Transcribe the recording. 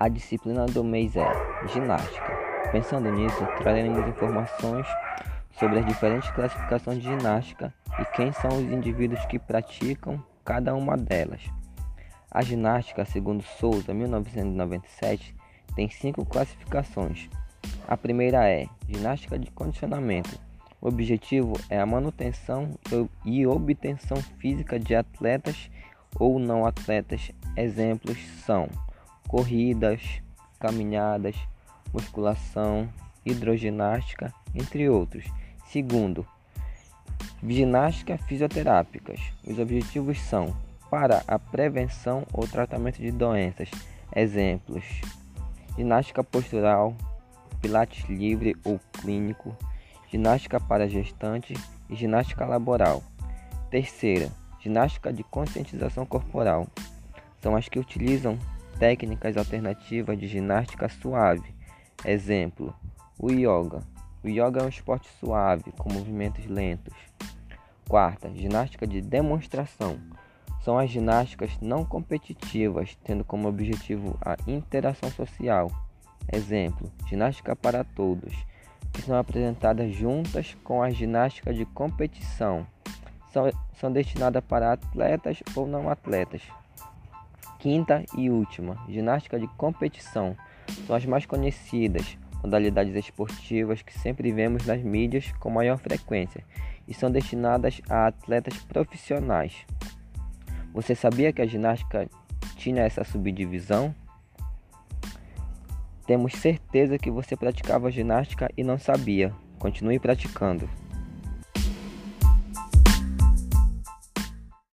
A disciplina do mês é ginástica. Pensando nisso, traremos informações sobre as diferentes classificações de ginástica e quem são os indivíduos que praticam cada uma delas. A ginástica, segundo Souza, 1997, tem cinco classificações. A primeira é ginástica de condicionamento. O objetivo é a manutenção e obtenção física de atletas ou não atletas. Exemplos são corridas, caminhadas, musculação, hidroginástica, entre outros. Segundo, ginástica fisioterápicas. Os objetivos são para a prevenção ou tratamento de doenças. Exemplos: ginástica postural, pilates livre ou clínico, ginástica para gestante e ginástica laboral. Terceira, ginástica de conscientização corporal. São as que utilizam técnicas alternativas de ginástica suave. Exemplo: o yoga. O yoga é um esporte suave, com movimentos lentos. Quarta, ginástica de demonstração. São as ginásticas não competitivas, tendo como objetivo a interação social. Exemplo: ginástica para todos, que são apresentadas juntas com a ginástica de competição. São, são destinadas para atletas ou não atletas. Quinta e última, ginástica de competição. São as mais conhecidas, modalidades esportivas que sempre vemos nas mídias com maior frequência e são destinadas a atletas profissionais. Você sabia que a ginástica tinha essa subdivisão? Temos certeza que você praticava ginástica e não sabia. Continue praticando.